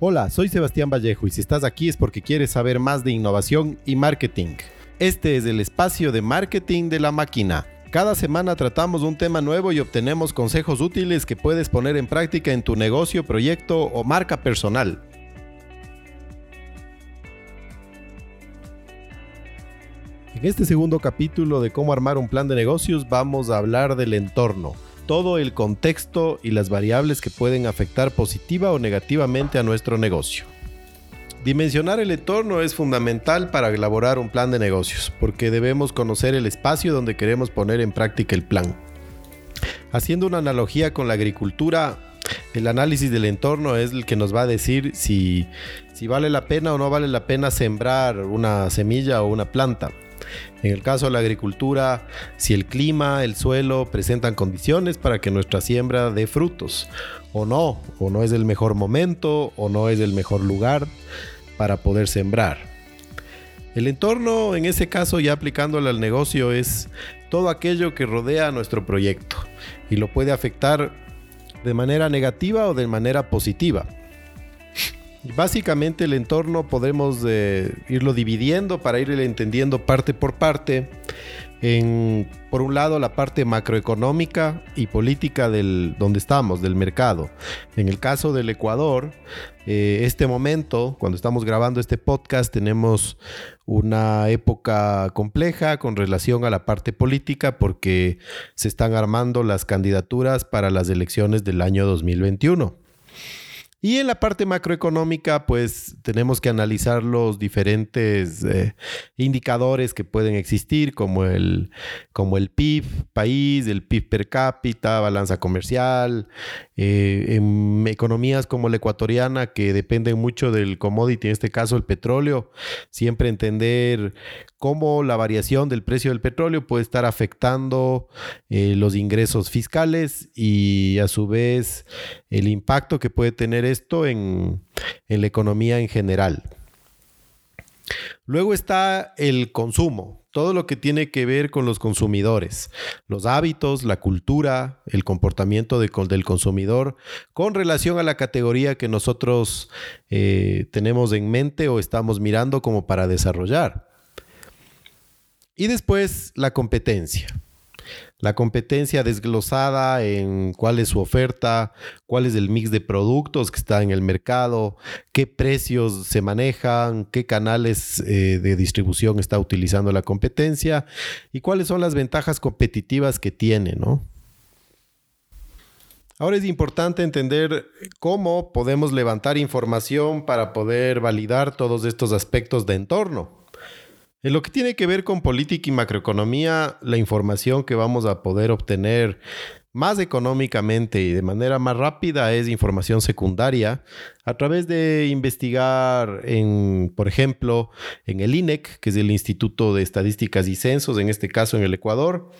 Hola, soy Sebastián Vallejo y si estás aquí es porque quieres saber más de innovación y marketing. Este es el espacio de marketing de la máquina. Cada semana tratamos un tema nuevo y obtenemos consejos útiles que puedes poner en práctica en tu negocio, proyecto o marca personal. En este segundo capítulo de cómo armar un plan de negocios vamos a hablar del entorno todo el contexto y las variables que pueden afectar positiva o negativamente a nuestro negocio. Dimensionar el entorno es fundamental para elaborar un plan de negocios, porque debemos conocer el espacio donde queremos poner en práctica el plan. Haciendo una analogía con la agricultura, el análisis del entorno es el que nos va a decir si, si vale la pena o no vale la pena sembrar una semilla o una planta. En el caso de la agricultura, si el clima, el suelo presentan condiciones para que nuestra siembra dé frutos, o no, o no es el mejor momento, o no es el mejor lugar para poder sembrar. El entorno, en ese caso, ya aplicándolo al negocio, es todo aquello que rodea nuestro proyecto y lo puede afectar de manera negativa o de manera positiva. Básicamente el entorno podemos eh, irlo dividiendo para ir entendiendo parte por parte. En, por un lado, la parte macroeconómica y política del donde estamos, del mercado. En el caso del Ecuador, eh, este momento, cuando estamos grabando este podcast, tenemos una época compleja con relación a la parte política porque se están armando las candidaturas para las elecciones del año 2021. Y en la parte macroeconómica, pues tenemos que analizar los diferentes eh, indicadores que pueden existir, como el, como el PIB país, el PIB per cápita, balanza comercial, eh, en economías como la ecuatoriana, que dependen mucho del commodity, en este caso el petróleo, siempre entender cómo la variación del precio del petróleo puede estar afectando eh, los ingresos fiscales y a su vez el impacto que puede tener esto en, la economía en general. Luego está el consumo, todo lo que tiene que ver con los consumidores, los hábitos, la cultura, el comportamiento del consumidor con relación a la categoría que nosotros eh, tenemos en mente o estamos mirando como para desarrollar. Y después la competencia. La competencia desglosada en cuál es su oferta, cuál es el mix de productos que está en el mercado, qué precios se manejan, qué canales eh, de distribución está utilizando la competencia y cuáles son las ventajas competitivas que tiene, ¿no? Ahora es importante entender cómo podemos levantar información para poder validar todos estos aspectos de entorno. En lo que tiene que ver con política y macroeconomía, la información que vamos a poder obtener más económicamente y de manera más rápida es información secundaria a través de investigar en, por ejemplo, en el INEC, que es el Instituto de Estadísticas y Censos, en este caso en el Ecuador,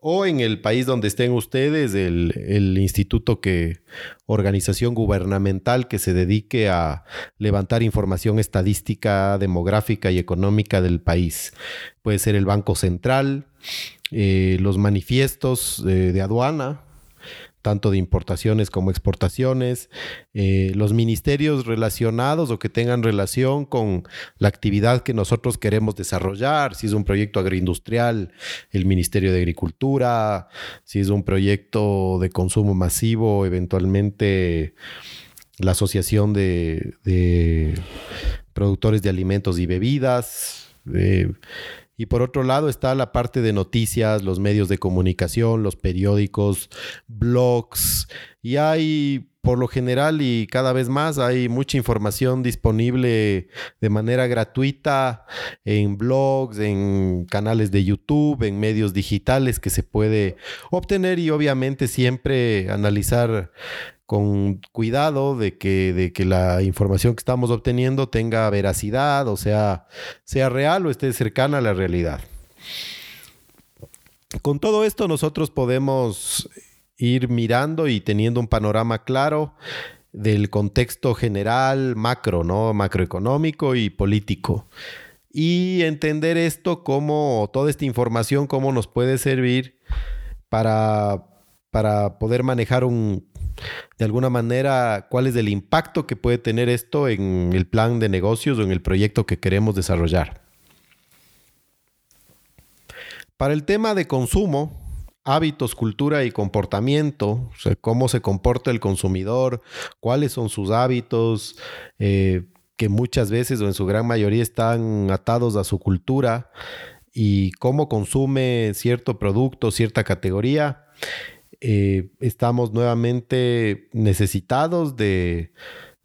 o en el país donde estén ustedes, el, instituto que, organización gubernamental que se dedique a levantar información estadística, demográfica y económica del país. Puede ser el Banco Central, eh, los manifiestos eh, de aduana, tanto de importaciones como exportaciones, eh, los ministerios relacionados o que tengan relación con la actividad que nosotros queremos desarrollar, si es un proyecto agroindustrial, el Ministerio de Agricultura, si es un proyecto de consumo masivo, eventualmente la Asociación de, Productores de Alimentos y Bebidas. Eh, y por otro lado está la parte de noticias, los medios de comunicación, los periódicos, blogs. Y hay, por lo general y cada vez más, hay mucha información disponible de manera gratuita en blogs, en canales de YouTube, en medios digitales que se puede obtener y obviamente siempre analizar con cuidado de que, de que la información que estamos obteniendo tenga veracidad, o sea, sea real o esté cercana a la realidad. Con todo esto nosotros podemos ir mirando y teniendo un panorama claro del contexto general, macro, ¿no? Macroeconómico y político. Y entender esto como toda esta información, cómo nos puede servir para, para poder manejar un, de alguna manera cuál es el impacto que puede tener esto en el plan de negocios o en el proyecto que queremos desarrollar. Para el tema de consumo, hábitos, cultura y comportamiento, o sea, cómo se comporta el consumidor, cuáles son sus hábitos, eh, que muchas veces o en su gran mayoría están atados a su cultura y cómo consume cierto producto, cierta categoría. Eh, estamos nuevamente necesitados de,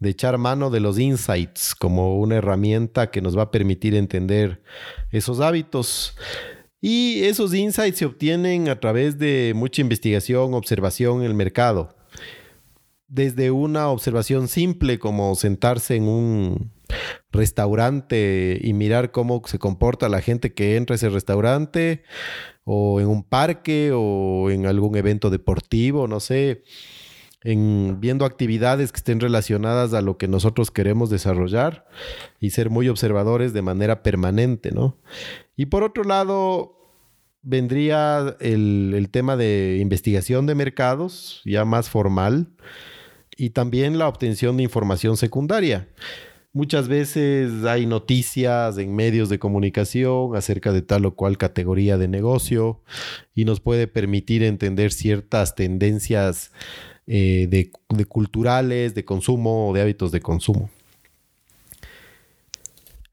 de echar mano de los insights como una herramienta que nos va a permitir entender esos hábitos. Y esos insights se obtienen a través de mucha investigación, observación en el mercado. Desde una observación simple como sentarse en un restaurante y mirar cómo se comporta la gente que entra a ese restaurante, o en un parque, o en algún evento deportivo, no sé, en viendo actividades que estén relacionadas a lo que nosotros queremos desarrollar y ser muy observadores de manera permanente, ¿no? Y por otro lado, vendría el, el tema de investigación de mercados, ya más formal, y también la obtención de información secundaria. Muchas veces hay noticias en medios de comunicación acerca de tal o cual categoría de negocio y nos puede permitir entender ciertas tendencias eh, de, culturales, de consumo o de hábitos de consumo.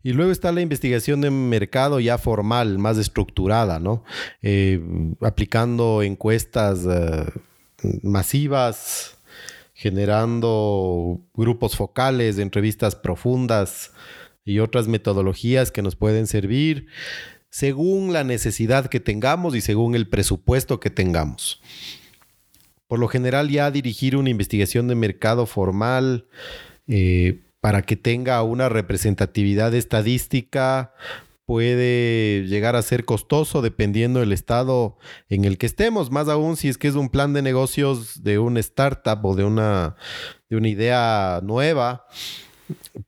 Y luego está la investigación de mercado ya formal, más estructurada, ¿no? Eh, aplicando encuestas eh, masivas, generando grupos focales, entrevistas profundas y otras metodologías que nos pueden servir según la necesidad que tengamos y según el presupuesto que tengamos. Por lo general ya dirigir una investigación de mercado formal eh, para que tenga una representatividad estadística puede llegar a ser costoso dependiendo del estado en el que estemos, más aún si es que es un plan de negocios de una startup o de una, de una idea nueva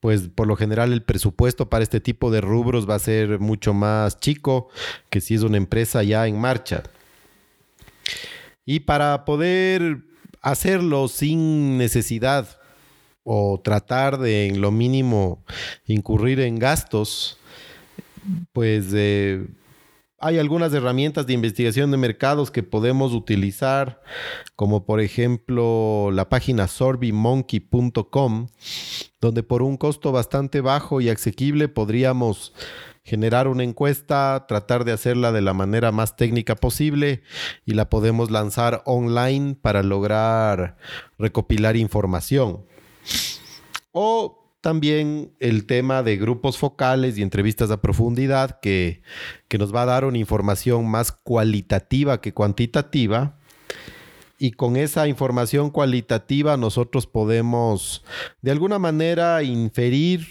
pues por lo general el presupuesto para este tipo de rubros va a ser mucho más chico que si es una empresa ya en marcha. Y para poder hacerlo sin necesidad o tratar de en lo mínimo incurrir en gastos, pues eh, hay algunas herramientas de investigación de mercados que podemos utilizar, como por ejemplo la página sorbymonkey.com, donde por un costo bastante bajo y asequible podríamos generar una encuesta, tratar de hacerla de la manera más técnica posible y la podemos lanzar online para lograr recopilar información. O también el tema de grupos focales y entrevistas a profundidad que, que nos va a dar una información más cualitativa que cuantitativa. Y con esa información cualitativa nosotros podemos de alguna manera inferir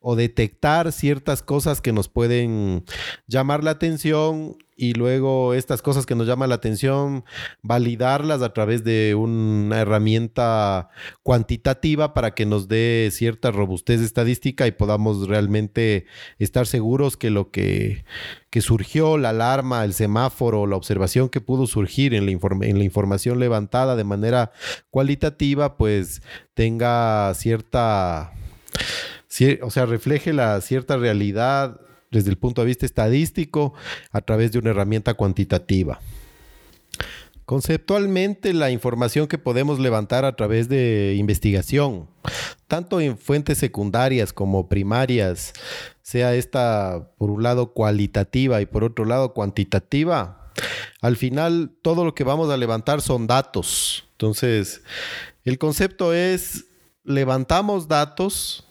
o detectar ciertas cosas que nos pueden llamar la atención y luego estas cosas que nos llaman la atención, validarlas a través de una herramienta cuantitativa para que nos dé cierta robustez estadística y podamos realmente estar seguros que lo que, surgió, la alarma, el semáforo, la observación que pudo surgir en la, en la información levantada de manera cualitativa, pues tenga cierta o sea, refleje la cierta realidad desde el punto de vista estadístico a través de una herramienta cuantitativa. Conceptualmente, la información que podemos levantar a través de investigación, tanto en fuentes secundarias como primarias, sea esta por un lado cualitativa y por otro lado cuantitativa, al final todo lo que vamos a levantar son datos. Entonces, el concepto es, levantamos datos,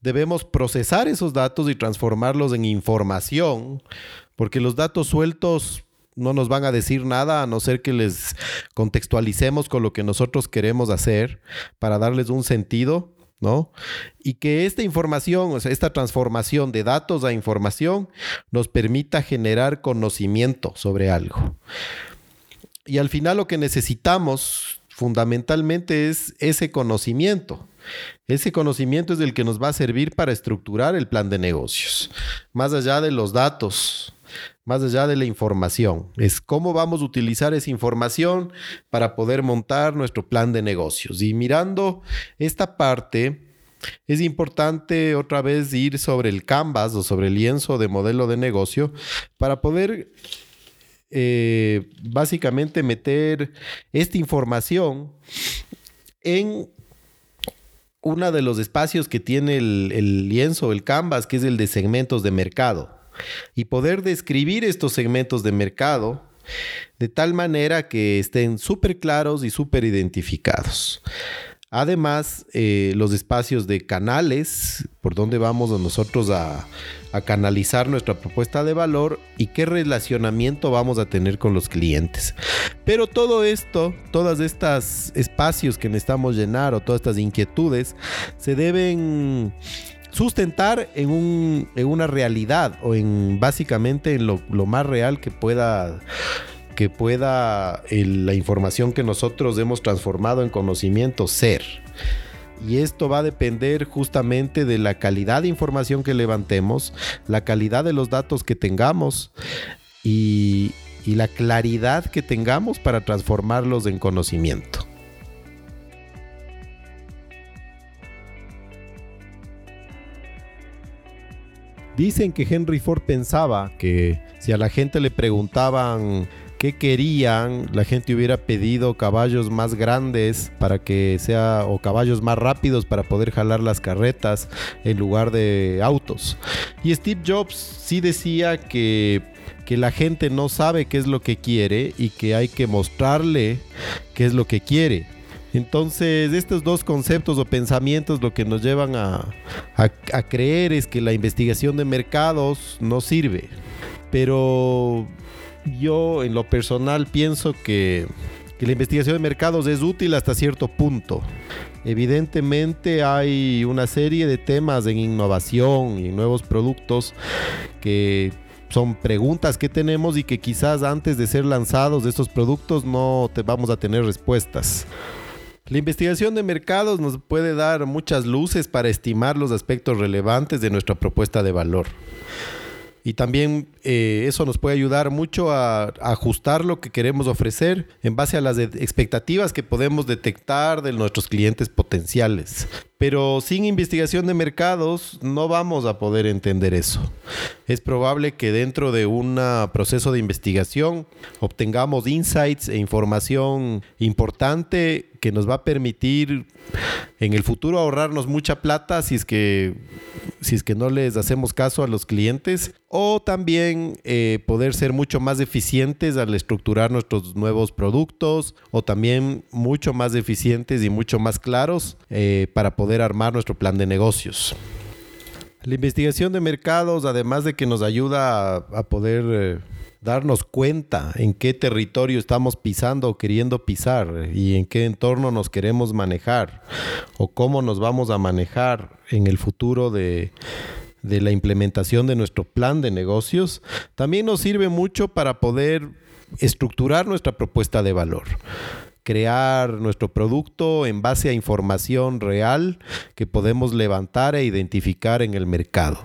debemos procesar esos datos y transformarlos en información, porque los datos sueltos no nos van a decir nada a no ser que les contextualicemos con lo que nosotros queremos hacer para darles un sentido, ¿no? Y que esta información, o sea, esta transformación de datos a información nos permita generar conocimiento sobre algo. Y al final lo que necesitamos fundamentalmente es ese conocimiento. Ese conocimiento es el que nos va a servir para estructurar el plan de negocios. Más allá de los datos, más allá de la información. Es cómo vamos a utilizar esa información para poder montar nuestro plan de negocios. Y mirando esta parte, es importante otra vez ir sobre el canvas o sobre el lienzo de modelo de negocio para poder eh, básicamente meter esta información en uno de los espacios que tiene el, lienzo, el canvas, que es el de segmentos de mercado. Y poder describir estos segmentos de mercado de tal manera que estén súper claros y súper identificados. Además, eh, los espacios de canales, por donde vamos nosotros a, canalizar nuestra propuesta de valor y qué relacionamiento vamos a tener con los clientes. Pero todo esto, todos estos espacios que necesitamos llenar o todas estas inquietudes, se deben sustentar en, una realidad o en básicamente en lo, lo más real que pueda que pueda la información que nosotros hemos transformado en conocimiento ser. Y esto va a depender justamente de la calidad de información que levantemos, la calidad de los datos que tengamos y, y la claridad que tengamos para transformarlos en conocimiento. Dicen que Henry Ford pensaba que si a la gente le preguntaban qué querían, la gente hubiera pedido caballos más grandes para que sea, o caballos más rápidos para poder jalar las carretas en lugar de autos. Y Steve Jobs sí decía que que la gente no sabe qué es lo que quiere y que hay que mostrarle qué es lo que quiere. Entonces, estos dos conceptos o pensamientos lo que nos llevan a, a, creer es que la investigación de mercados no sirve. Pero yo en lo personal pienso que, la investigación de mercados es útil hasta cierto punto. Evidentemente hay una serie de temas en innovación y nuevos productos que son preguntas que tenemos y que quizás antes de ser lanzados estos productos no te vamos a tener respuestas. La investigación de mercados nos puede dar muchas luces para estimar los aspectos relevantes de nuestra propuesta de valor. Y también eh, eso nos puede ayudar mucho a, ajustar lo que queremos ofrecer en base a las expectativas que podemos detectar de nuestros clientes potenciales. Pero sin investigación de mercados no vamos a poder entender eso. Es probable que dentro de un proceso de investigación obtengamos insights e información importante que nos va a permitir en el futuro ahorrarnos mucha plata si es que si es que no les hacemos caso a los clientes o también eh, poder ser mucho más eficientes al estructurar nuestros nuevos productos o también mucho más eficientes y mucho más claros eh, para poder armar nuestro plan de negocios. La investigación de mercados, además de que nos ayuda a, poder eh, darnos cuenta en qué territorio estamos pisando o queriendo pisar y en qué entorno nos queremos manejar o cómo nos vamos a manejar en el futuro de, de la implementación de nuestro plan de negocios, también nos sirve mucho para poder estructurar nuestra propuesta de valor crear nuestro producto en base a información real que podemos levantar e identificar en el mercado.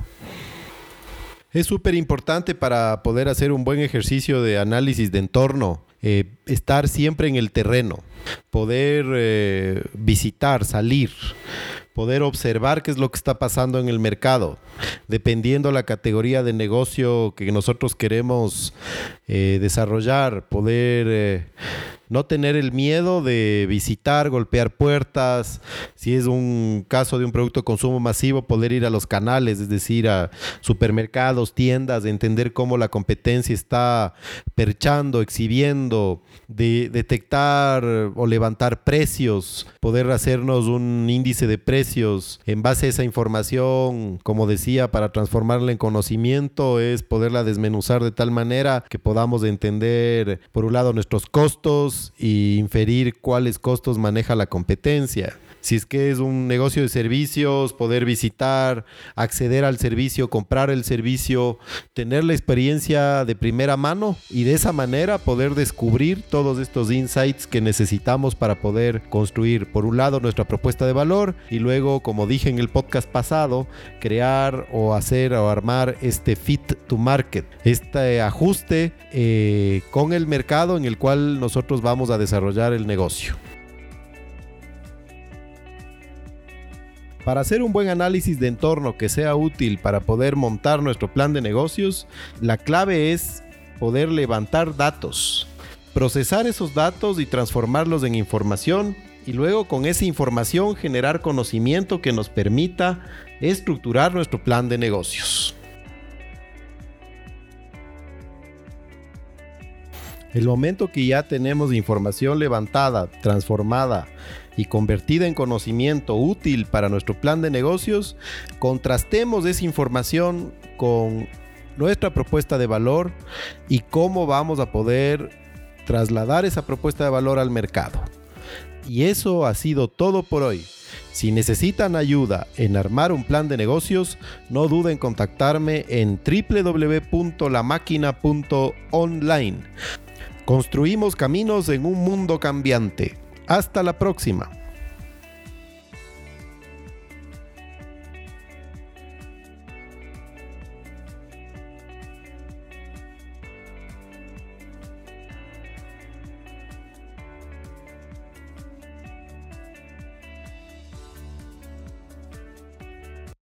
Es súper importante para poder hacer un buen ejercicio de análisis de entorno, eh, estar siempre en el terreno, poder eh, visitar, salir, poder observar qué es lo que está pasando en el mercado, dependiendo la categoría de negocio que nosotros queremos eh, desarrollar, poder no tener el miedo de visitar, golpear puertas, si es un caso de un producto de consumo masivo, poder ir a los canales, es decir, a supermercados, tiendas, entender cómo la competencia está perchando, exhibiendo, de detectar o levantar precios, poder hacernos un índice de precios en base a esa información, como decía, para transformarla en conocimiento, es poderla desmenuzar de tal manera que podamos entender, por un lado, nuestros costos, y inferir cuáles costos maneja la competencia. Si es que es un negocio de servicios, poder visitar, acceder al servicio, comprar el servicio, tener la experiencia de primera mano y de esa manera poder descubrir todos estos insights que necesitamos para poder construir, por un lado, nuestra propuesta de valor y luego, como dije en el podcast pasado, crear o hacer o armar este fit to market, este ajuste eh, con el mercado en el cual nosotros vamos a desarrollar el negocio. Para hacer un buen análisis de entorno que sea útil para poder montar nuestro plan de negocios, la clave es poder levantar datos, procesar esos datos y transformarlos en información y luego con esa información generar conocimiento que nos permita estructurar nuestro plan de negocios. El momento que ya tenemos información levantada, transformada y convertida en conocimiento útil para nuestro plan de negocios, contrastemos esa información con nuestra propuesta de valor y cómo vamos a poder trasladar esa propuesta de valor al mercado. Y eso ha sido todo por hoy. Si necesitan ayuda en armar un plan de negocios, no duden en contactarme en www.lamáquina.online. Construimos caminos en un mundo cambiante. Hasta la próxima.